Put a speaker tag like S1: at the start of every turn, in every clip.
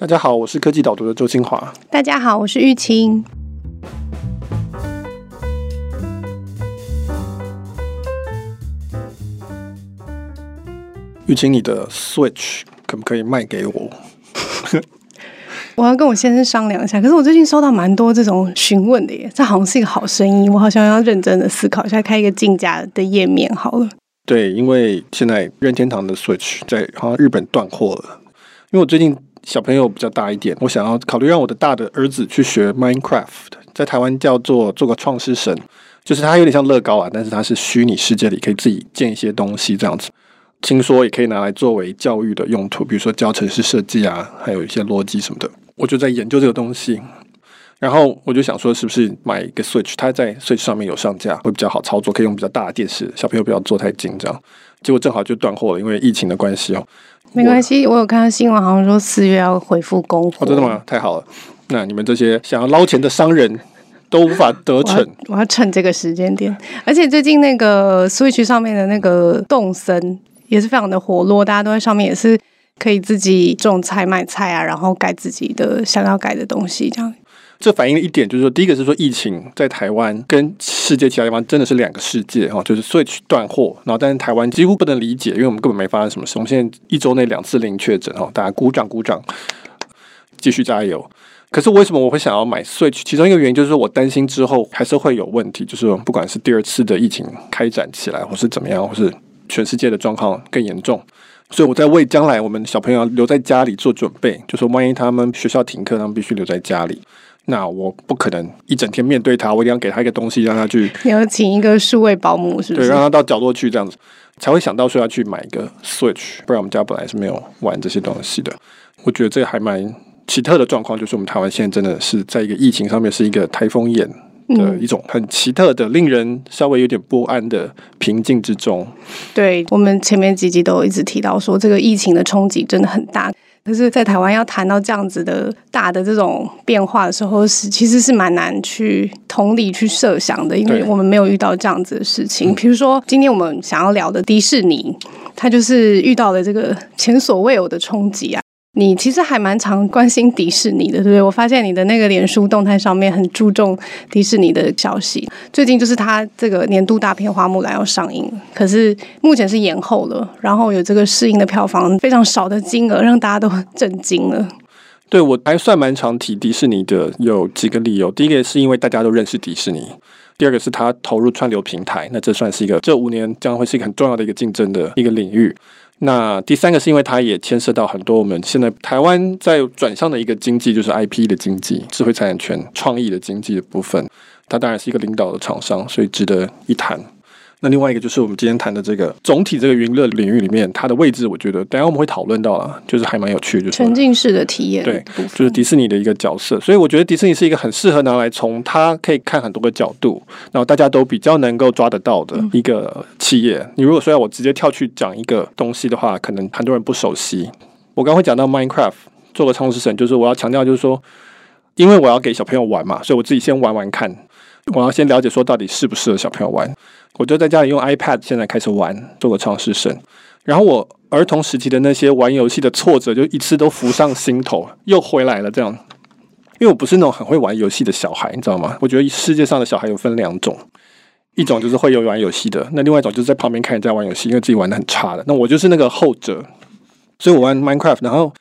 S1: 大家好，我是科技导读的周清华。
S2: 大家好，我是玉清。
S1: 玉清，你的 Switch 可不可以卖给我？
S2: 我要跟我先生商量一下。可是我最近收到蛮多这种询问的耶，这好像是一个好生意，我好像要认真的思考一下，开一个竞价的页面好了。
S1: 对，因为现在任天堂的 Switch 在好像日本断货了。因为我最近小朋友比较大一点，我想要考虑让我的大的儿子去学 Minecraft，在台湾叫做做个创世神，就是它有点像乐高啊，但是它是虚拟世界里可以自己建一些东西这样子。听说也可以拿来作为教育的用途，比如说教程式设计啊，还有一些逻辑什么的。我就在研究这个东西，然后我就想说，是不是买一个 Switch，它在 Switch 上面有上架，会比较好操作，可以用比较大的电视，小朋友不要坐太近这样。结果正好就断货了，因为疫情的关系哦。
S2: 没关系，我有看到新闻，好像说四月要恢复供货。
S1: 哦，真的吗？太好了！那你们这些想要捞钱的商人都无法得逞。
S2: 我要趁这个时间点，而且最近那个 Switch 上面的那个动森也是非常的活络，大家都在上面也是可以自己种菜卖菜啊，然后改自己的想要改的东西，这样。
S1: 这反映了一点，就是说，第一个是说疫情在台湾跟世界其他地方真的是两个世界哈，就是 Switch 断货，然后但是台湾几乎不能理解，因为我们根本没发生什么事，我们现在一周内两次零确诊哈，大家鼓掌鼓掌，继续加油。可是为什么我会想要买 Switch？其中一个原因就是我担心之后还是会有问题，就是不管是第二次的疫情开展起来，或是怎么样，或是全世界的状况更严重，所以我在为将来我们小朋友留在家里做准备，就说万一他们学校停课，他们必须留在家里。那我不可能一整天面对他，我一定要给他一个东西，让他去。
S2: 你要请一个数位保姆，是不是？
S1: 对，让他到角落去这样子，才会想到说要去买一个 Switch，不然我们家本来是没有玩这些东西的。我觉得这个还蛮奇特的状况，就是我们台湾现在真的是在一个疫情上面是一个台风眼的一种很奇特的、令人稍微有点不安的平静之中。
S2: 对，我们前面几集都有一直提到说，这个疫情的冲击真的很大。可是，在台湾要谈到这样子的大的这种变化的时候，是其实是蛮难去同理去设想的，因为我们没有遇到这样子的事情。比如说，今天我们想要聊的迪士尼，它就是遇到了这个前所未有的冲击啊。你其实还蛮常关心迪士尼的，对不对？我发现你的那个脸书动态上面很注重迪士尼的消息。最近就是他这个年度大片《花木兰》要上映，可是目前是延后了，然后有这个适应的票房非常少的金额，让大家都震惊了。
S1: 对，我还算蛮常提迪士尼的，有几个理由。第一个是因为大家都认识迪士尼，第二个是他投入串流平台，那这算是一个这五年将会是一个很重要的一个竞争的一个领域。那第三个是因为它也牵涉到很多我们现在台湾在转向的一个经济，就是 IP 的经济、智慧财产权、创意的经济的部分，它当然是一个领导的厂商，所以值得一谈。那另外一个就是我们今天谈的这个总体这个云乐领域里面，它的位置，我觉得等下我们会讨论到了，就是还蛮有趣的，就是
S2: 沉浸式的体验，
S1: 对，就是迪士尼的一个角色。所以我觉得迪士尼是一个很适合拿来从它可以看很多个角度，然后大家都比较能够抓得到的一个企业。你如果说要我直接跳去讲一个东西的话，可能很多人不熟悉。我刚会讲到 Minecraft 做个创世神，就是我要强调，就是说，因为我要给小朋友玩嘛，所以我自己先玩玩看，我要先了解说到底适不适合小朋友玩。我就在家里用 iPad，现在开始玩做个创世神，然后我儿童时期的那些玩游戏的挫折，就一次都浮上心头，又回来了。这样，因为我不是那种很会玩游戏的小孩，你知道吗？我觉得世界上的小孩有分两种，一种就是会有玩游戏的，那另外一种就是在旁边看人家玩游戏，因为自己玩得很差的。那我就是那个后者，所以我玩 Minecraft，然后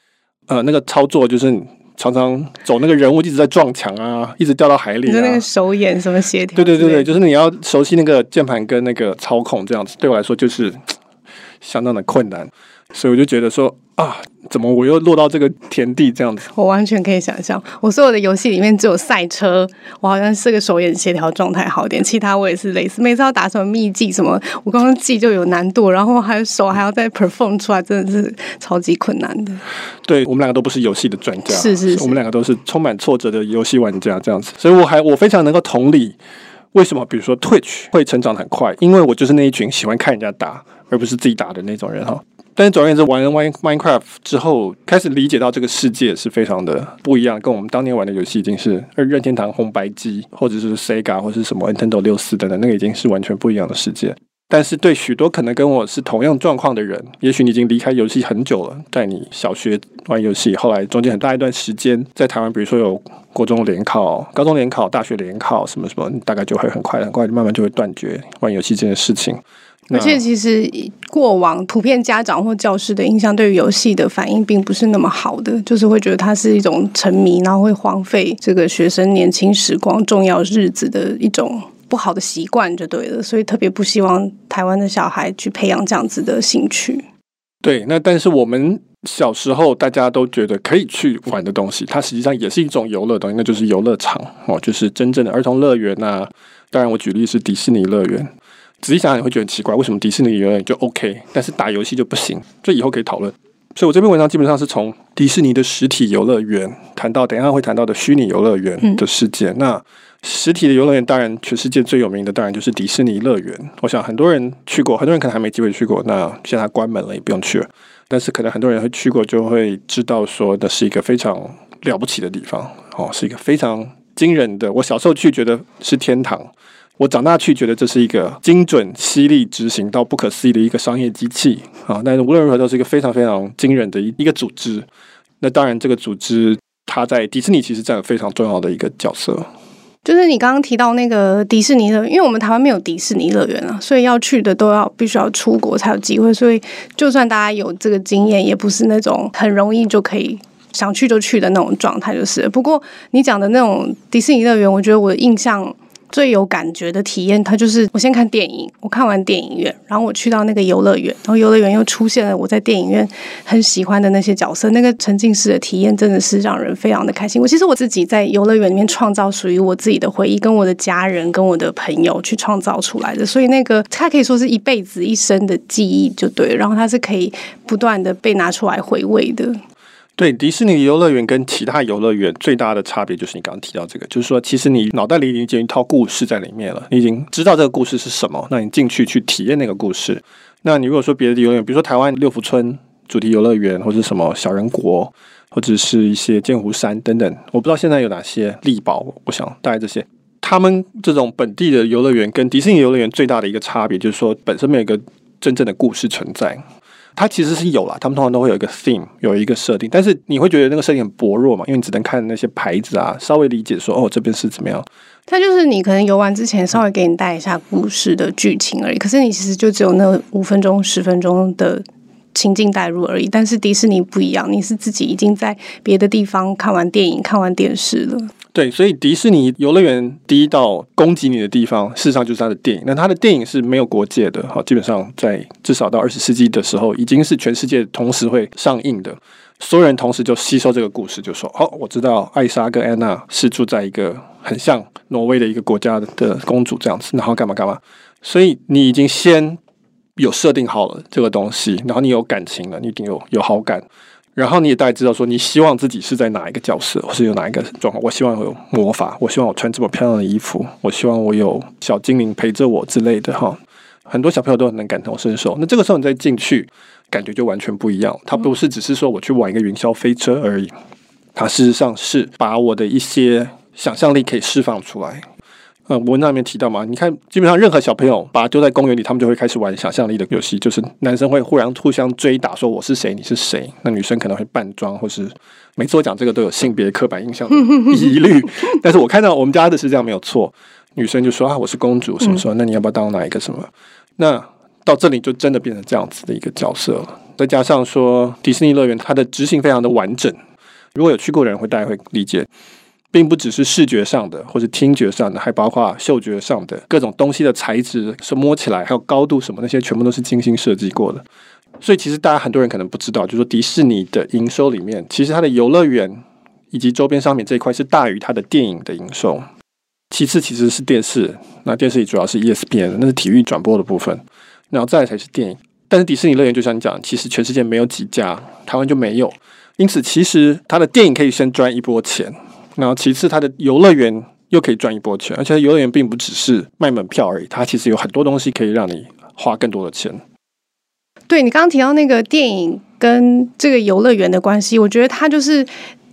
S1: 呃，那个操作就是。常常走那个人物一直在撞墙啊，一直掉到海里啊。
S2: 就是那个手眼什么协调？
S1: 对对对对，就是你要熟悉那个键盘跟那个操控这样子，对我来说就是 相当的困难，所以我就觉得说啊。怎么我又落到这个田地这样子？
S2: 我完全可以想象，我所有的游戏里面只有赛车，我好像是个手眼协调状态好一点，其他我也是类似。每次要打什么秘技什么，我刚刚记就有难度，然后还有手还要再 perform 出来，真的是超级困难的。
S1: 对，我们两个都不是游戏的专家，
S2: 是是是，
S1: 我们两个都是充满挫折的游戏玩家这样子，所以我还我非常能够同理为什么，比如说 Twitch 会成长很快，因为我就是那一群喜欢看人家打，而不是自己打的那种人哈。但是总而言之，玩了 Minecraft 之后，开始理解到这个世界是非常的不一样，跟我们当年玩的游戏已经是任天堂红白机，或者是 Sega 或者是什么 Nintendo 六四等等，那个已经是完全不一样的世界。但是对许多可能跟我是同样状况的人，也许你已经离开游戏很久了，在你小学玩游戏，后来中间很大一段时间在台湾，比如说有国中联考、高中联考、大学联考什么什么，你大概就会很快很快慢慢就会断绝玩游戏这件事情。
S2: 而且其实过往普遍家长或教师的印象对于游戏的反应并不是那么好的，就是会觉得它是一种沉迷，然后会荒废这个学生年轻时光、重要日子的一种。不好的习惯就对了，所以特别不希望台湾的小孩去培养这样子的兴趣。
S1: 对，那但是我们小时候大家都觉得可以去玩的东西，它实际上也是一种游乐东西，那就是游乐场哦，就是真正的儿童乐园呐。当然，我举例是迪士尼乐园。仔细想想，你会觉得很奇怪，为什么迪士尼游乐园就 OK，但是打游戏就不行？这以后可以讨论。所以我这篇文章基本上是从迪士尼的实体游乐园谈到，等一下会谈到的虚拟游乐园的世界。嗯、那实体的游乐园，当然全世界最有名的当然就是迪士尼乐园。我想很多人去过，很多人可能还没机会去过。那现在它关门了，也不用去了。但是可能很多人会去过，就会知道说，那是一个非常了不起的地方哦，是一个非常惊人的。我小时候去觉得是天堂，我长大去觉得这是一个精准、犀利、执行到不可思议的一个商业机器啊。但是无论如何，都是一个非常非常惊人的一一个组织。那当然，这个组织它在迪士尼其实占有非常重要的一个角色。
S2: 就是你刚刚提到那个迪士尼乐园，因为我们台湾没有迪士尼乐园啊，所以要去的都要必须要出国才有机会。所以就算大家有这个经验，也不是那种很容易就可以想去就去的那种状态。就是，不过你讲的那种迪士尼乐园，我觉得我的印象。最有感觉的体验，它就是我先看电影，我看完电影院，然后我去到那个游乐园，然后游乐园又出现了我在电影院很喜欢的那些角色，那个沉浸式的体验真的是让人非常的开心。我其实我自己在游乐园里面创造属于我自己的回忆，跟我的家人、跟我的朋友去创造出来的，所以那个它可以说是一辈子、一生的记忆，就对。然后它是可以不断的被拿出来回味的。
S1: 对，迪士尼游乐园跟其他游乐园最大的差别就是你刚刚提到这个，就是说其实你脑袋里已经建一套故事在里面了，你已经知道这个故事是什么，那你进去去体验那个故事。那你如果说别的游乐园，比如说台湾六福村主题游乐园，或者什么小人国，或者是一些剑湖山等等，我不知道现在有哪些力宝，我想大概这些，他们这种本地的游乐园跟迪士尼游乐园最大的一个差别，就是说本身没有一个真正的故事存在。它其实是有啦，他们通常都会有一个 theme，有一个设定，但是你会觉得那个设定很薄弱嘛，因为你只能看那些牌子啊，稍微理解说哦，这边是怎么样。
S2: 它就是你可能游玩之前稍微给你带一下故事的剧情而已，可是你其实就只有那五分钟、十分钟的情境带入而已。但是迪士尼不一样，你是自己已经在别的地方看完电影、看完电视了。
S1: 对，所以迪士尼游乐园第一道攻击你的地方，事实上就是它的电影。那它的电影是没有国界的，好，基本上在至少到二十世纪的时候，已经是全世界同时会上映的。所有人同时就吸收这个故事，就说：“哦，我知道艾莎跟安娜是住在一个很像挪威的一个国家的公主这样子，然后干嘛干嘛。”所以你已经先有设定好了这个东西，然后你有感情了，你一定有有好感。然后你也大概知道说，你希望自己是在哪一个角色，或是有哪一个状况。我希望我有魔法，我希望我穿这么漂亮的衣服，我希望我有小精灵陪着我之类的哈。很多小朋友都很能感同身受。那这个时候你再进去，感觉就完全不一样。它不是只是说我去玩一个云霄飞车而已，它事实上是把我的一些想象力可以释放出来。呃，文章里面提到嘛，你看，基本上任何小朋友把他丢在公园里，他们就会开始玩想象力的游戏，就是男生会忽然互相追打，说我是谁，你是谁。那女生可能会扮装，或是每次我讲这个都有性别刻板印象的疑虑。但是我看到我们家的是这样没有错，女生就说啊，我是公主，什么说，那你要不要当哪一个什么？那到这里就真的变成这样子的一个角色了。再加上说迪士尼乐园它的执行非常的完整，如果有去过的人会大家会理解。并不只是视觉上的，或者听觉上的，还包括嗅觉上的各种东西的材质，是摸起来还有高度什么那些，全部都是精心设计过的。所以其实大家很多人可能不知道，就是说迪士尼的营收里面，其实它的游乐园以及周边商品这一块是大于它的电影的营收。其次其实是电视，那电视里主要是 ESPN，那是体育转播的部分，然后再来才是电影。但是迪士尼乐园就像你讲，其实全世界没有几家，台湾就没有，因此其实它的电影可以先赚一波钱。然后，其次，它的游乐园又可以赚一波钱，而且游乐园并不只是卖门票而已，它其实有很多东西可以让你花更多的钱。
S2: 对，你刚刚提到那个电影跟这个游乐园的关系，我觉得它就是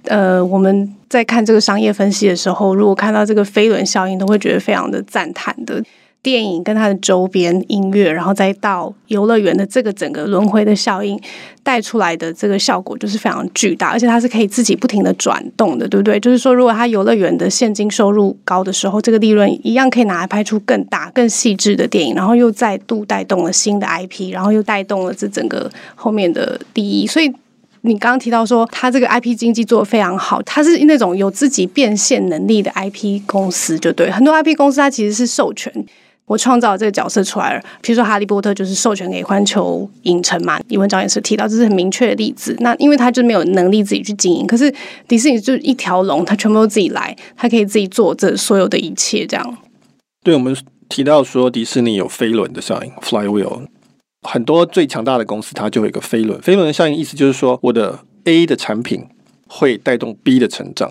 S2: 呃，我们在看这个商业分析的时候，如果看到这个飞轮效应，都会觉得非常的赞叹的。电影跟它的周边音乐，然后再到游乐园的这个整个轮回的效应带出来的这个效果就是非常巨大，而且它是可以自己不停的转动的，对不对？就是说，如果它游乐园的现金收入高的时候，这个利润一样可以拿来拍出更大、更细致的电影，然后又再度带动了新的 IP，然后又带动了这整个后面的利益。所以你刚刚提到说，它这个 IP 经济做得非常好，它是那种有自己变现能力的 IP 公司，就对。很多 IP 公司它其实是授权。我创造这个角色出来了，比如说《哈利波特》就是授权给环球影城嘛，李文章也是提到，这是很明确的例子。那因为他就没有能力自己去经营，可是迪士尼就一条龙，他全部都自己来，他可以自己做这所有的一切，这样。
S1: 对，我们提到说迪士尼有飞轮的效应 （flywheel），很多最强大的公司它就有一个飞轮。飞轮的效应意思就是说，我的 A 的产品会带动 B 的成长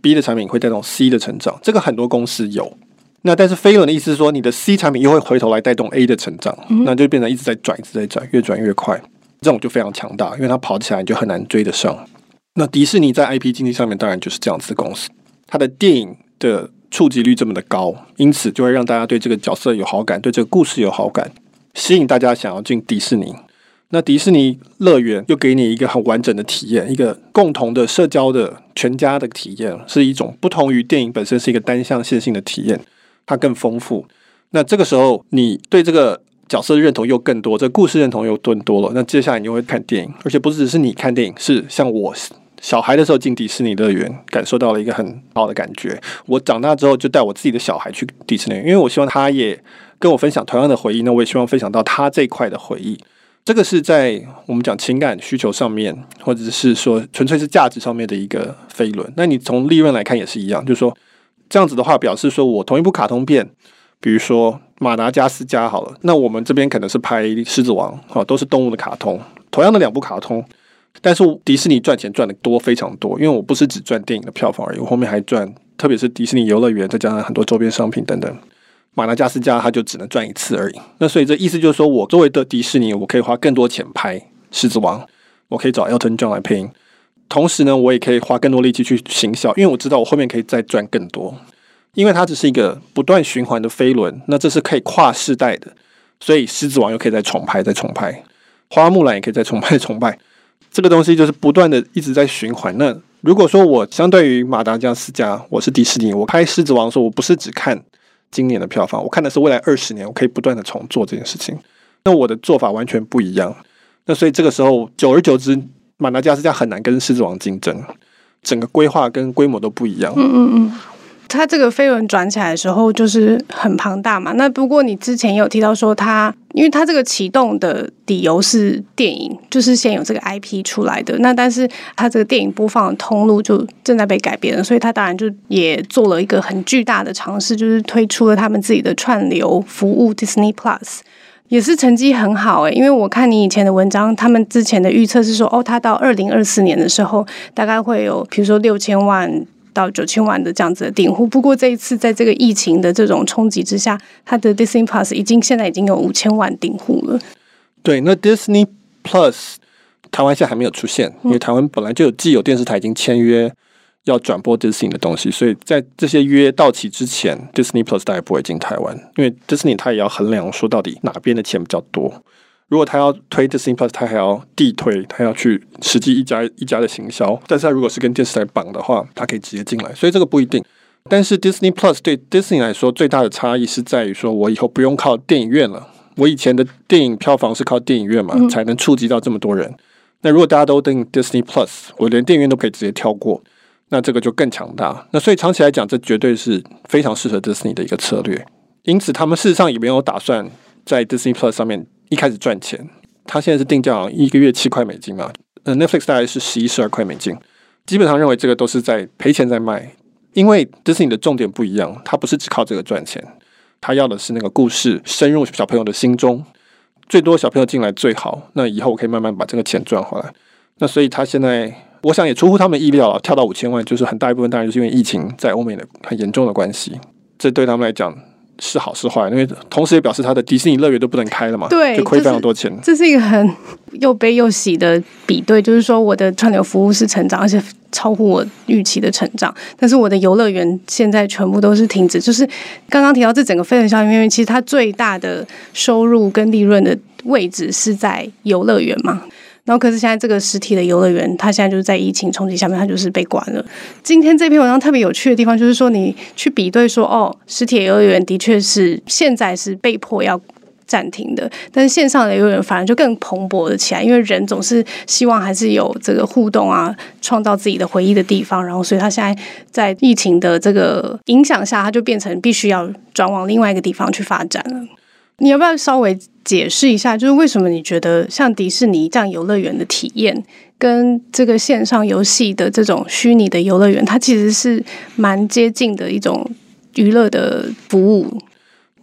S1: ，B 的产品会带动 C 的成长，这个很多公司有。那但是飞轮的意思是说，你的 C 产品又会回头来带动 A 的成长，嗯、那就变成一直在转，一直在转，越转越快，这种就非常强大，因为它跑起来你就很难追得上。那迪士尼在 IP 经济上面当然就是这样子的公司，它的电影的触及率这么的高，因此就会让大家对这个角色有好感，对这个故事有好感，吸引大家想要进迪士尼。那迪士尼乐园又给你一个很完整的体验，一个共同的社交的全家的体验，是一种不同于电影本身是一个单向线性的体验。它更丰富，那这个时候你对这个角色的认同又更多，这故事认同又更多了。那接下来你就会看电影，而且不只是你看电影，是像我小孩的时候进迪士尼乐园，感受到了一个很好的感觉。我长大之后就带我自己的小孩去迪士尼，因为我希望他也跟我分享同样的回忆。那我也希望分享到他这一块的回忆。这个是在我们讲情感需求上面，或者是说纯粹是价值上面的一个飞轮。那你从利润来看也是一样，就是说。这样子的话，表示说我同一部卡通片，比如说马达加斯加好了，那我们这边可能是拍狮子王，哈，都是动物的卡通，同样的两部卡通，但是迪士尼赚钱赚的多非常多，因为我不是只赚电影的票房而已，我后面还赚，特别是迪士尼游乐园，再加上很多周边商品等等。马达加斯加它就只能赚一次而已，那所以这意思就是说我作为的迪士尼，我可以花更多钱拍狮子王，我可以找 Elton John 来配音。同时呢，我也可以花更多力气去行销，因为我知道我后面可以再赚更多，因为它只是一个不断循环的飞轮，那这是可以跨世代的，所以狮子王又可以再重拍、再重拍，花木兰也可以再重拍、重拍，这个东西就是不断的一直在循环。那如果说我相对于马达加斯加，我是迪士尼，我拍狮子王的时候，我不是只看今年的票房，我看的是未来二十年，我可以不断的重做这件事情，那我的做法完全不一样。那所以这个时候，久而久之。马达加斯加很难跟狮子王竞争，整个规划跟规模都不一样。
S2: 嗯嗯嗯，它这个飞轮转起来的时候就是很庞大嘛。那不过你之前也有提到说它，因为它这个启动的理由是电影，就是先有这个 IP 出来的。那但是它这个电影播放的通路就正在被改变了，所以它当然就也做了一个很巨大的尝试，就是推出了他们自己的串流服务 Disney Plus。也是成绩很好诶、欸，因为我看你以前的文章，他们之前的预测是说，哦，他到二零二四年的时候，大概会有，比如说六千万到九千万的这样子的订户。不过这一次在这个疫情的这种冲击之下，他的 Disney Plus 已经现在已经有五千万订户了。
S1: 对，那 Disney Plus 台湾现在还没有出现，因为台湾本来就有既有电视台已经签约。要转播 Disney 的东西，所以在这些约到期之前，Disney Plus 大概不会进台湾，因为 Disney 它也要衡量说到底哪边的钱比较多。如果他要推 Disney Plus，他还要地推，他要去实际一家一家的行销。但是他如果是跟电视台绑的话，他可以直接进来，所以这个不一定。但是 Disney Plus 对 Disney 来说最大的差异是在于说，我以后不用靠电影院了。我以前的电影票房是靠电影院嘛，才能触及到这么多人。那如果大家都订 Disney Plus，我连电影院都可以直接跳过。那这个就更强大。那所以长期来讲，这绝对是非常适合 Disney 的一个策略。因此，他们事实上也没有打算在 Disney Plus 上面一开始赚钱。他现在是定价一个月七块美金嘛，呃，Netflix 大概是十一、十二块美金。基本上认为这个都是在赔钱在卖，因为 Disney 的重点不一样，他不是只靠这个赚钱，他要的是那个故事深入小朋友的心中，最多小朋友进来最好。那以后我可以慢慢把这个钱赚回来。那所以他现在。我想也出乎他们意料啊，跳到五千万，就是很大一部分当然就是因为疫情在欧美的很严重的关系，这对他们来讲是好是坏，因为同时也表示他的迪士尼乐园都不能开了嘛，
S2: 对，
S1: 就亏非常多钱。
S2: 这是一个很又悲又喜的比对，就是说我的串流服务是成长，而且超乎我预期的成长，但是我的游乐园现在全部都是停止。就是刚刚提到这整个飞轮效应，因为其实它最大的收入跟利润的位置是在游乐园嘛。然后，可是现在这个实体的游乐园，它现在就是在疫情冲击下面，它就是被关了。今天这篇文章特别有趣的地方，就是说你去比对说，哦，实体游乐园的确是现在是被迫要暂停的，但是线上的游乐园反而就更蓬勃了起来，因为人总是希望还是有这个互动啊，创造自己的回忆的地方。然后，所以它现在在疫情的这个影响下，它就变成必须要转往另外一个地方去发展了。你要不要稍微解释一下，就是为什么你觉得像迪士尼这样游乐园的体验，跟这个线上游戏的这种虚拟的游乐园，它其实是蛮接近的一种娱乐的服务？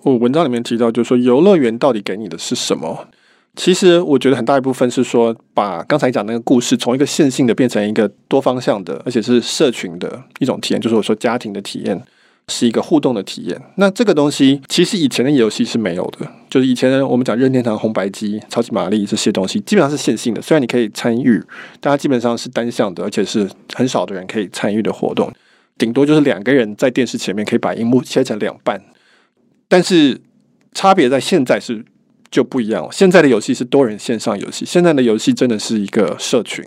S1: 我文章里面提到，就是说游乐园到底给你的是什么？其实我觉得很大一部分是说，把刚才讲那个故事从一个线性的变成一个多方向的，而且是社群的一种体验，就是我说家庭的体验。是一个互动的体验。那这个东西其实以前的游戏是没有的，就是以前我们讲任天堂红白机、超级玛丽这些东西，基本上是线性的。虽然你可以参与，但它基本上是单向的，而且是很少的人可以参与的活动，顶多就是两个人在电视前面可以把荧幕切成两半。但是差别在现在是就不一样了。现在的游戏是多人线上游戏，现在的游戏真的是一个社群。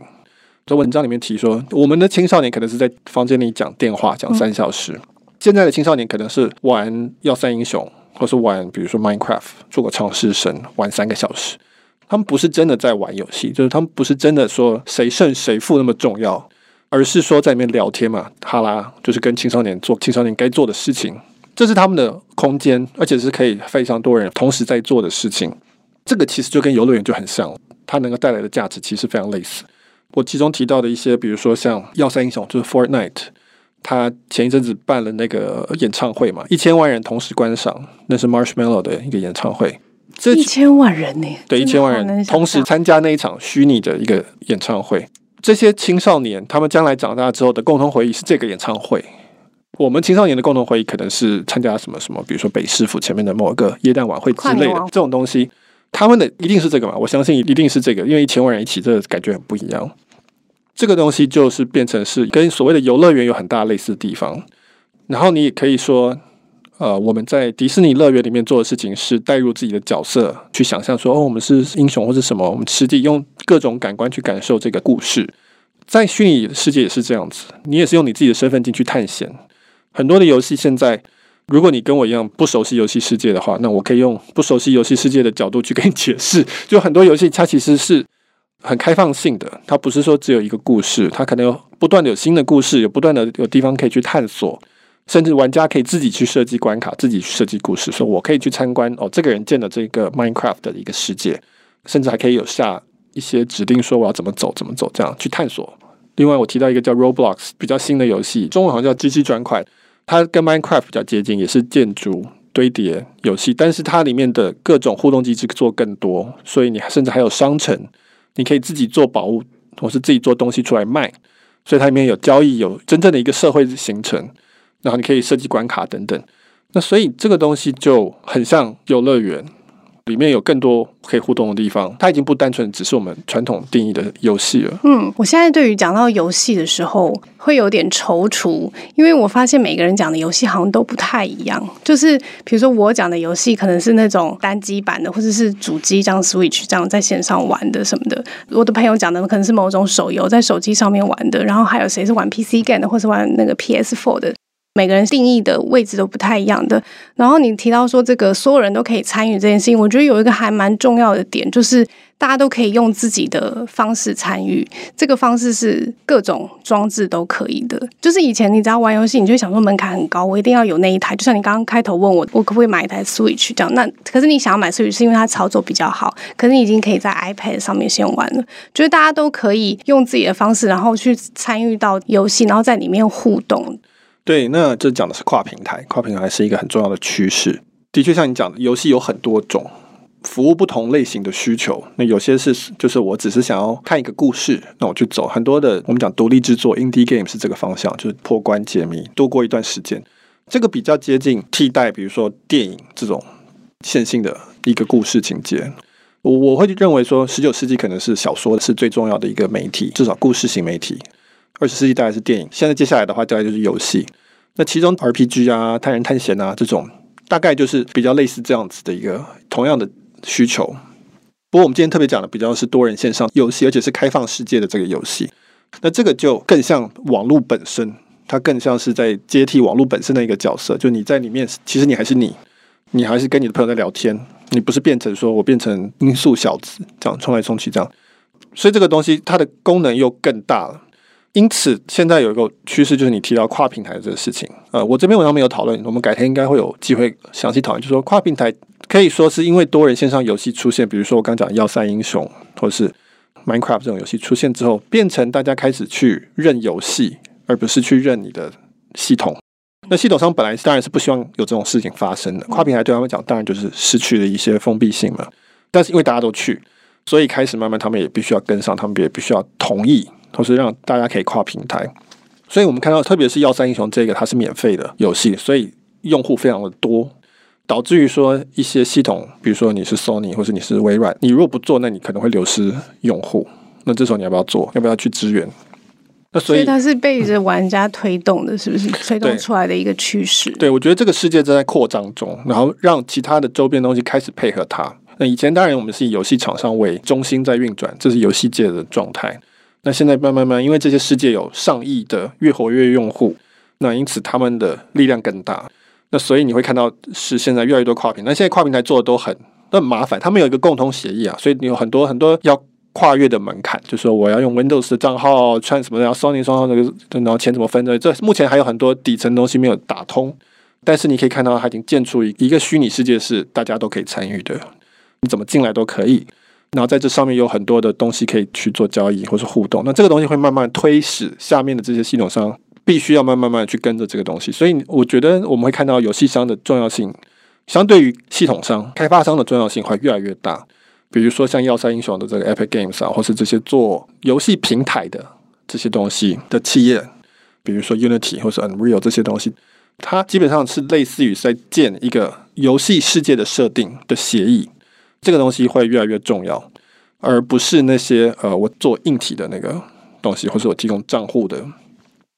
S1: 在文章里面提说，我们的青少年可能是在房间里讲电话，讲三小时。现在的青少年可能是玩要塞英雄，或是玩比如说 Minecraft，做个创世神，玩三个小时。他们不是真的在玩游戏，就是他们不是真的说谁胜谁负那么重要，而是说在里面聊天嘛，哈啦，就是跟青少年做青少年该做的事情。这是他们的空间，而且是可以非常多人同时在做的事情。这个其实就跟游乐园就很像，它能够带来的价值其实非常类似。我其中提到的一些，比如说像要塞英雄，就是 Fortnite。他前一阵子办了那个演唱会嘛，一千万人同时观赏，那是 Marshmallow 的一个演唱会。这
S2: 一千万人呢？
S1: 对，一千万人同时参加那一场虚拟的一个演唱会。这些青少年他们将来长大之后的共同回忆是这个演唱会。我们青少年的共同回忆可能是参加什么什么，比如说北市府前面的某一个耶诞晚会之类的这种东西。他们的一定是这个嘛？我相信一定是这个，因为一千万人一起，这个感觉很不一样。这个东西就是变成是跟所谓的游乐园有很大类似的地方，然后你也可以说，呃，我们在迪士尼乐园里面做的事情是带入自己的角色去想象说，哦，我们是英雄或者什么，我们实际用各种感官去感受这个故事。在虚拟世界也是这样子，你也是用你自己的身份进去探险。很多的游戏现在，如果你跟我一样不熟悉游戏世界的话，那我可以用不熟悉游戏世界的角度去跟你解释，就很多游戏它其实是。很开放性的，它不是说只有一个故事，它可能有不断的有新的故事，有不断的有地方可以去探索，甚至玩家可以自己去设计关卡，自己去设计故事。说我可以去参观哦，这个人建的这个 Minecraft 的一个世界，甚至还可以有下一些指令，说我要怎么走，怎么走，这样去探索。另外，我提到一个叫 Roblox 比较新的游戏，中文好像叫机器砖块，它跟 Minecraft 比较接近，也是建筑堆叠游戏，但是它里面的各种互动机制做更多，所以你甚至还有商城。你可以自己做宝物，或是自己做东西出来卖，所以它里面有交易，有真正的一个社会形成，然后你可以设计关卡等等。那所以这个东西就很像游乐园。里面有更多可以互动的地方，它已经不单纯只是我们传统定义的游戏了。
S2: 嗯，我现在对于讲到游戏的时候，会有点踌躇，因为我发现每个人讲的游戏好像都不太一样。就是比如说我讲的游戏可能是那种单机版的，或者是主机这样 Switch 这样在线上玩的什么的。我的朋友讲的可能是某种手游在手机上面玩的，然后还有谁是玩 PC game 的，或是玩那个 PS4 的。每个人定义的位置都不太一样的。然后你提到说这个所有人都可以参与这件事情，我觉得有一个还蛮重要的点，就是大家都可以用自己的方式参与。这个方式是各种装置都可以的。就是以前你只要玩游戏，你就会想说门槛很高，我一定要有那一台。就像你刚刚开头问我，我可不可以买一台 Switch 这样？那可是你想要买 Switch 是因为它操作比较好，可是你已经可以在 iPad 上面先玩了。就是大家都可以用自己的方式，然后去参与到游戏，然后在里面互动。
S1: 对，那这讲的是跨平台，跨平台是一个很重要的趋势。的确，像你讲的，游戏有很多种，服务不同类型的需求。那有些是，就是我只是想要看一个故事，那我就走。很多的我们讲独立制作，indie game 是这个方向，就是破关解谜，度过一段时间。这个比较接近替代，比如说电影这种线性的一个故事情节。我我会认为说，十九世纪可能是小说是最重要的一个媒体，至少故事型媒体。二十世纪大概是电影，现在接下来的话大概就是游戏。那其中 RPG 啊、探人探险啊这种，大概就是比较类似这样子的一个同样的需求。不过我们今天特别讲的比较是多人线上游戏，而且是开放世界的这个游戏。那这个就更像网络本身。它更像是在接替网络本身的一个角色，就你在里面，其实你还是你，你还是跟你的朋友在聊天，你不是变成说我变成音速小子这样冲来冲去这样，所以这个东西它的功能又更大了。因此，现在有一个趋势，就是你提到跨平台的这个事情，呃，我这篇文章没有讨论，我们改天应该会有机会详细讨论，就是说跨平台可以说是因为多人线上游戏出现，比如说我刚讲要塞英雄或者是 Minecraft 这种游戏出现之后，变成大家开始去认游戏。而不是去认你的系统，那系统商本来当然是不希望有这种事情发生的。跨平台对他们讲，当然就是失去了一些封闭性嘛。但是因为大家都去，所以开始慢慢他们也必须要跟上，他们也必须要同意，同时让大家可以跨平台。所以我们看到，特别是《要塞英雄》这个，它是免费的游戏，所以用户非常的多，导致于说一些系统，比如说你是 Sony 或者你是微软，你如果不做，那你可能会流失用户。那这时候你要不要做？要不要去支援？那所以，
S2: 所以它是被着玩家推动的，是不是推动出来的一个趋势？
S1: 对，我觉得这个世界正在扩张中，然后让其他的周边东西开始配合它。那以前当然我们是以游戏厂商为中心在运转，这是游戏界的状态。那现在慢慢慢，因为这些世界有上亿的越活跃用户，那因此他们的力量更大。那所以你会看到是现在越来越多跨平台，那现在跨平台做的都很都很麻烦，他们有一个共同协议啊，所以你有很多很多要。跨越的门槛，就说我要用 Windows 的账号串什么，然后 Sony 双号那个，然后钱怎么分的？这目前还有很多底层东西没有打通。但是你可以看到，它已经建出一一个虚拟世界，是大家都可以参与的。你怎么进来都可以。然后在这上面有很多的东西可以去做交易或是互动。那这个东西会慢慢推使下面的这些系统商必须要慢慢慢去跟着这个东西。所以我觉得我们会看到游戏商的重要性，相对于系统商、开发商的重要性会越来越大。比如说像《要塞英雄》的这个 Epic Games 啊，或是这些做游戏平台的这些东西的企业，比如说 Unity 或是 Unreal 这些东西，它基本上是类似于在建一个游戏世界的设定的协议。这个东西会越来越重要，而不是那些呃我做硬体的那个东西，或是我提供账户的。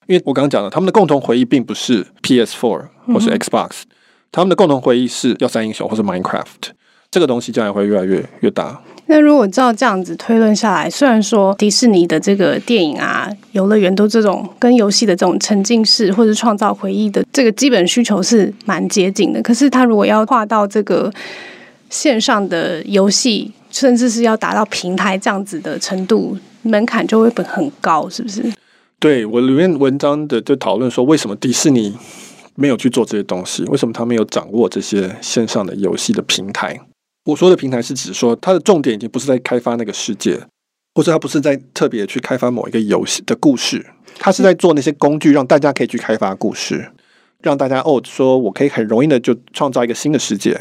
S1: 因为我刚刚讲了，他们的共同回忆并不是 PS4 或是 Xbox，嗯，他们的共同回忆是《要三英雄》或是 Minecraft。这个东西将来会越来越越大。
S2: 那如果照这样子推论下来，虽然说迪士尼的这个电影啊、游乐园都这种跟游戏的这种沉浸式或者创造回忆的这个基本需求是蛮接近的，可是它如果要跨到这个线上的游戏，甚至是要达到平台这样子的程度，门槛就会很高，是不是？
S1: 对，我里面文章的就讨论说，为什么迪士尼没有去做这些东西？为什么他没有掌握这些线上的游戏的平台？我说的平台是指说，它的重点已经不是在开发那个世界，或者它不是在特别去开发某一个游戏的故事，它是在做那些工具，让大家可以去开发故事，让大家哦，说我可以很容易的就创造一个新的世界，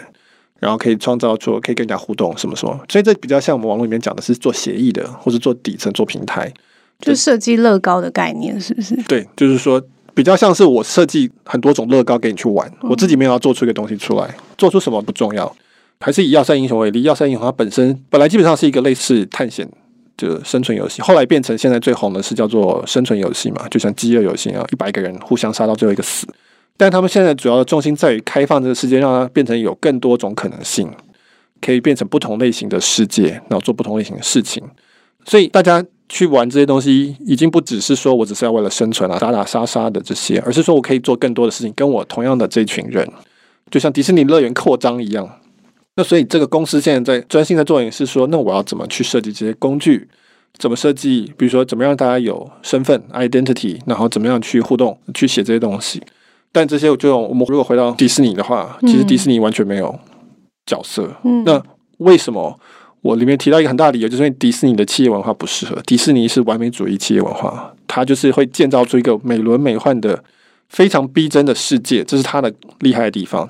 S1: 然后可以创造出可以跟人家互动什么什么，所以这比较像我们网络里面讲的是做协议的，或者做底层做平台，
S2: 就设计乐高的概念是不是？
S1: 对，就是说比较像是我设计很多种乐高给你去玩，我自己没有要做出一个东西出来，做出什么不重要。还是以《要塞英雄》为例，《要塞英雄》它本身本来基本上是一个类似探险就生存游戏，后来变成现在最红的是叫做生存游戏嘛，就像饥饿游戏啊，一百个人互相杀到最后一个死。但他们现在主要的重心在于开放这个世界，让它变成有更多种可能性，可以变成不同类型的世界，然后做不同类型的事情。所以大家去玩这些东西，已经不只是说我只是要为了生存啊，打打杀杀的这些，而是说我可以做更多的事情，跟我同样的这群人，就像迪士尼乐园扩张一样。那所以这个公司现在在专心在做的是说，那我要怎么去设计这些工具？怎么设计？比如说，怎么让大家有身份 （identity），然后怎么样去互动、去写这些东西？但这些就我们如果回到迪士尼的话，其实迪士尼完全没有角色。嗯。那为什么我里面提到一个很大的理由，就是因为迪士尼的企业文化不适合。迪士尼是完美主义企业文化，它就是会建造出一个美轮美奂的、非常逼真的世界，这是它的厉害的地方。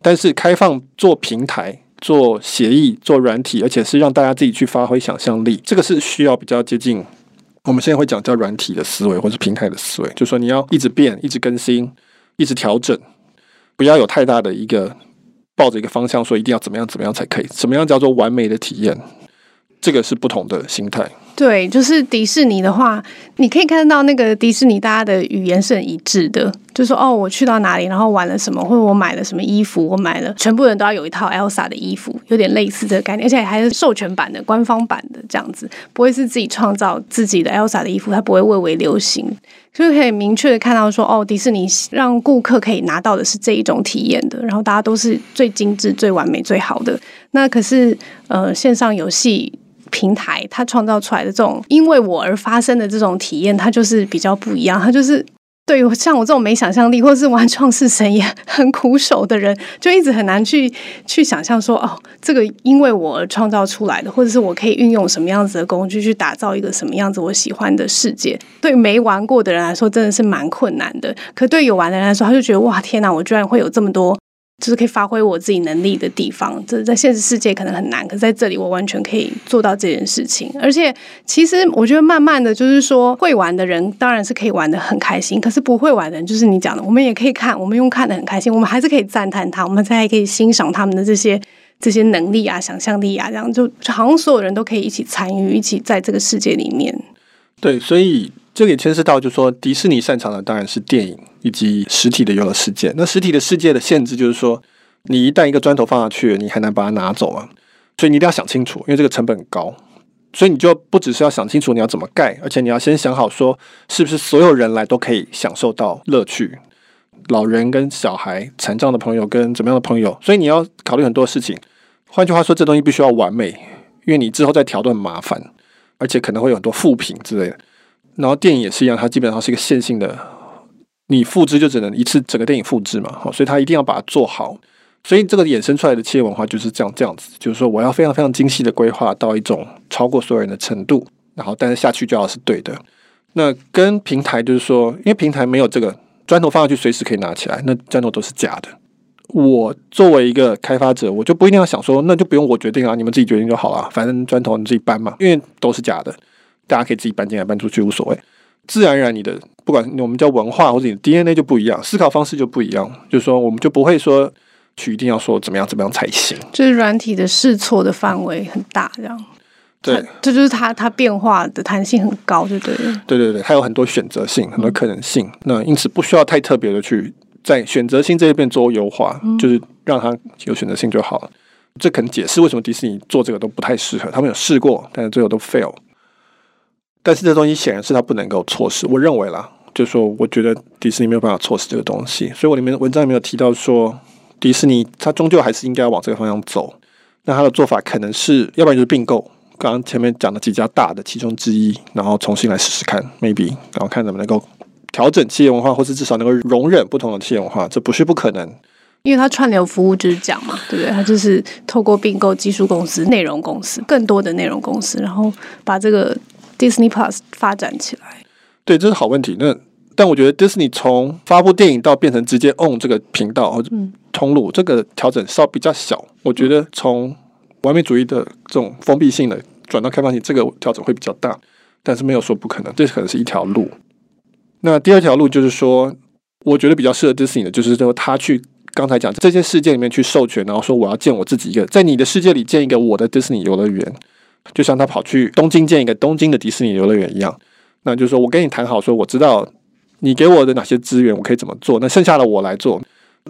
S1: 但是开放做平台。做协议、做软体，而且是让大家自己去发挥想象力，这个是需要比较接近我们现在会讲叫软体的思维，或是平台的思维。就是说你要一直变、一直更新、一直调整。不要有太大的一个抱着一个方向说一定要怎么样怎么样才可以，什么样叫做完美的体验，这个是不同的心态。
S2: 对，就是迪士尼的话，你可以看到那个迪士尼，大家的语言是很一致的，就说哦，我去到哪里，然后玩了什么，或者我买了什么衣服，我买了，全部人都要有一套 Elsa 的衣服，有点类似这个概念，而且还是授权版的、官方版的这样子，不会是自己创造自己的 Elsa 的衣服，它不会蔚为流行，就可以明确的看到说，哦，迪士尼让顾客可以拿到的是这一种体验的，然后大家都是最精致、最完美、最好的。那可是呃，线上游戏。平台它创造出来的这种因为我而发生的这种体验，它就是比较不一样。它就是对于像我这种没想象力或者是玩创世神也很苦手的人，就一直很难去去想象说哦，这个因为我而创造出来的，或者是我可以运用什么样子的工具去打造一个什么样子我喜欢的世界。对没玩过的人来说，真的是蛮困难的。可对有玩的人来说，他就觉得哇，天哪，我居然会有这么多。就是可以发挥我自己能力的地方，这在现实世界可能很难，可是在这里我完全可以做到这件事情。而且，其实我觉得慢慢的就是说，会玩的人当然是可以玩得很开心，可是不会玩的人，就是你讲的，我们也可以看，我们用看的很开心，我们还是可以赞叹他，我们才可以欣赏他们的这些这些能力啊、想象力啊，这样就就好像所有人都可以一起参与，一起在这个世界里面。
S1: 对，所以。这个也牵涉到，就是说，迪士尼擅长的当然是电影以及实体的游乐世界。那实体的世界的限制就是说，你一旦一个砖头放下去，你很难把它拿走啊。所以你一定要想清楚，因为这个成本很高。所以你就不只是要想清楚你要怎么盖，而且你要先想好说，是不是所有人来都可以享受到乐趣，老人跟小孩、残障的朋友跟怎么样的朋友。所以你要考虑很多事情。换句话说，这东西必须要完美，因为你之后再调都很麻烦，而且可能会有很多负品之类的。然后电影也是一样，它基本上是一个线性的，你复制就只能一次整个电影复制嘛，所以他一定要把它做好。所以这个衍生出来的企业文化就是这样这样子，就是说我要非常非常精细的规划到一种超过所有人的程度，然后但是下去就要是对的。那跟平台就是说，因为平台没有这个砖头放上去随时可以拿起来，那砖头都是假的。我作为一个开发者，我就不一定要想说，那就不用我决定啊，你们自己决定就好了，反正砖头你自己搬嘛，因为都是假的。大家可以自己搬进来搬出去无所谓，自然而然你的不管我们叫文化或者你的 DNA 就不一样，思考方式就不一样，就是说我们就不会说去一定要说怎么样怎么样才行，
S2: 就是软体的试错的范围很大，这样。
S1: 对，
S2: 这就是它它变化的弹性很高，对对
S1: 对对对，它有很多选择性，很多可能性，嗯、那因此不需要太特别的去在选择性这一边做优化，嗯、就是让它有选择性就好了。这可能解释为什么迪士尼做这个都不太适合，他们有试过，但是最后都 fail。但是这东西显然是他不能够错失，我认为啦，就说，我觉得迪士尼没有办法错失这个东西，所以我里面文章里面有提到说，迪士尼它终究还是应该往这个方向走。那它的做法可能是，要不然就是并购，刚刚前面讲的几家大的其中之一，然后重新来试试看，maybe，然后看怎么能够调整企业文化，或是至少能够容忍不同的企业文化，这不是不可能。
S2: 因为它串流服务就是讲嘛，对不对？它就是透过并购技术公司、内容公司、更多的内容公司，然后把这个。Disney Plus 发展起来，
S1: 对，这是好问题。那但我觉得 Disney 从发布电影到变成直接 own 这个频道或者通路，嗯、这个调整稍比较小。我觉得从完美主义的这种封闭性的转到开放性，这个调整会比较大。但是没有说不可能，这可能是一条路。那第二条路就是说，我觉得比较适合 Disney 的，就是说他去刚才讲这些事件里面去授权，然后说我要建我自己一个，在你的世界里建一个我的 Disney 游乐园。就像他跑去东京建一个东京的迪士尼游乐园一样，那就是说我跟你谈好，说我知道你给我的哪些资源，我可以怎么做，那剩下的我来做，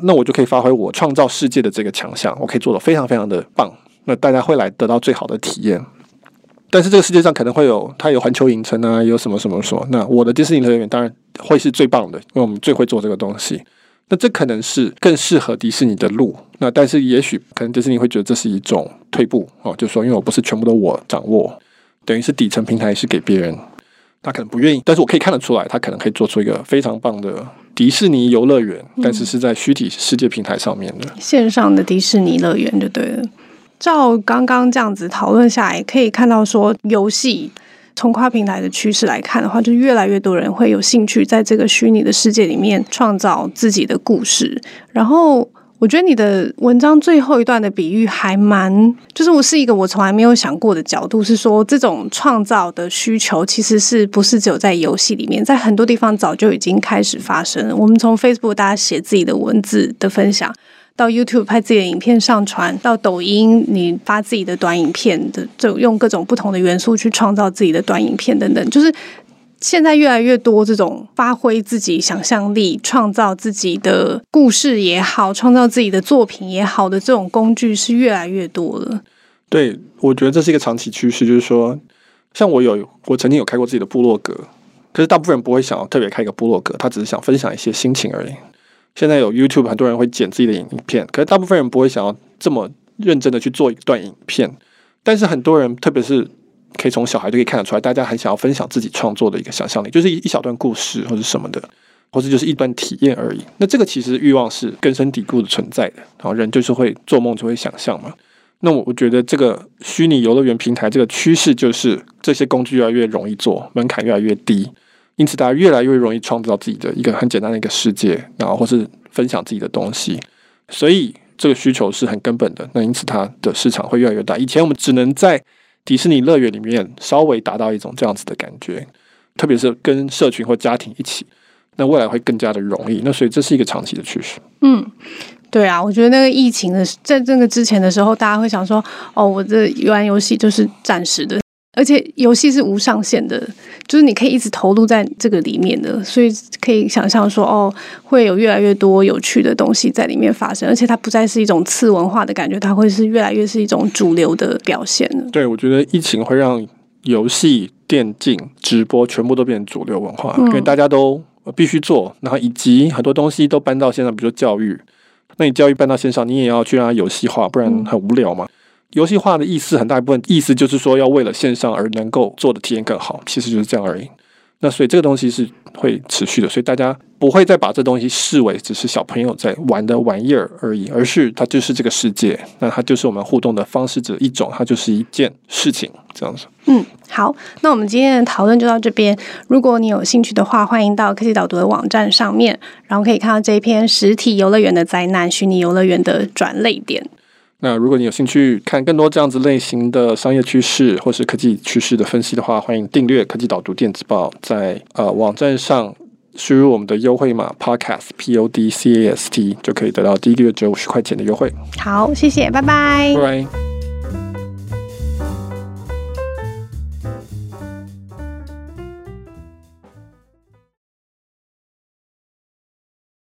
S1: 那我就可以发挥我创造世界的这个强项，我可以做得非常非常的棒，那大家会来得到最好的体验。但是这个世界上可能会有，它有环球影城啊，有什么什么什么，那我的迪士尼乐园当然会是最棒的，因为我们最会做这个东西。那这可能是更适合迪士尼的路，那但是也许可能迪士尼会觉得这是一种退步哦，就是说因为我不是全部都我掌握，等于是底层平台是给别人，他可能不愿意，但是我可以看得出来，他可能可以做出一个非常棒的迪士尼游乐园，但是是在虚体世界平台上面的
S2: 线上的迪士尼乐园就对了。照刚刚这样子讨论下来，可以看到说游戏。从跨平台的趋势来看的话，就越来越多人会有兴趣在这个虚拟的世界里面创造自己的故事。然后我觉得你的文章最后一段的比喻还蛮，就是我是一个我从来没有想过的角度，是说这种创造的需求其实是不是只有在游戏里面，在很多地方早就已经开始发生了。我们从 Facebook 大家写自己的文字的分享，到 YouTube 拍自己的影片上传，到抖音你发自己的短影片的，就用各种不同的元素去创造自己的短影片等等，就是。现在越来越多这种发挥自己想象力、创造自己的故事也好，创造自己的作品也好的这种工具是越来越多了。
S1: 对，我觉得这是一个长期趋势，就是说，像我有，我曾经有开过自己的部落格，可是大部分人不会想要特别开一个部落格，他只是想分享一些心情而已。现在有 YouTube，很多人会剪自己的影片，可是大部分人不会想要这么认真的去做一段影片，但是很多人，特别是。可以从小孩就可以看得出来，大家很想要分享自己创作的一个想象力，就是一一小段故事或者什么的，或者就是一段体验而已。那这个其实欲望是根深蒂固的存在的，然后人就是会做梦就会想象嘛。那我我觉得这个虚拟游乐园平台这个趋势就是这些工具越来越容易做，门槛越来越低，因此大家越来越容易创造自己的一个很简单的一个世界，然后或是分享自己的东西。所以这个需求是很根本的，那因此它的市场会越来越大。以前我们只能在迪士尼乐园里面稍微达到一种这样子的感觉，特别是跟社群或家庭一起，那未来会更加的容易。那所以这是一个长期的趋势。
S2: 嗯，对啊，我觉得那个疫情的在这个之前的时候，大家会想说，哦，我这玩游戏就是暂时的。而且游戏是无上限的，就是你可以一直投入在这个里面的，所以可以想象说，哦，会有越来越多有趣的东西在里面发生，而且它不再是一种次文化的感觉，它会是越来越是一种主流的表现。
S1: 对，我觉得疫情会让游戏、电竞、直播全部都变成主流文化，
S2: 嗯，
S1: 因为大家都必须做，然后以及很多东西都搬到线上，比如说教育，那你教育搬到线上，你也要去让它游戏化，不然很无聊嘛。嗯游戏化的意思很大一部分意思就是说，要为了线上而能够做的体验更好，其实就是这样而已。那所以这个东西是会持续的，所以大家不会再把这东西视为只是小朋友在玩的玩意儿而已，而是它就是这个世界，那它就是我们互动的方式之一种，它就是一件事情这样子。
S2: 嗯，好，那我们今天的讨论就到这边。如果你有兴趣的话，欢迎到科技导读的网站上面，然后可以看到这一篇实体游乐园的灾难，虚拟游乐园的转类点。
S1: 那如果你有兴趣看更多这样子类型的商业趋势或是科技趋势的分析的话，欢迎订阅科技导读电子报，在呃网站上输入我们的优惠码 podcast p o d c a s t 就可以得到第一个月只有五十块钱的优惠。
S2: 好，谢谢，拜拜。
S1: 拜拜。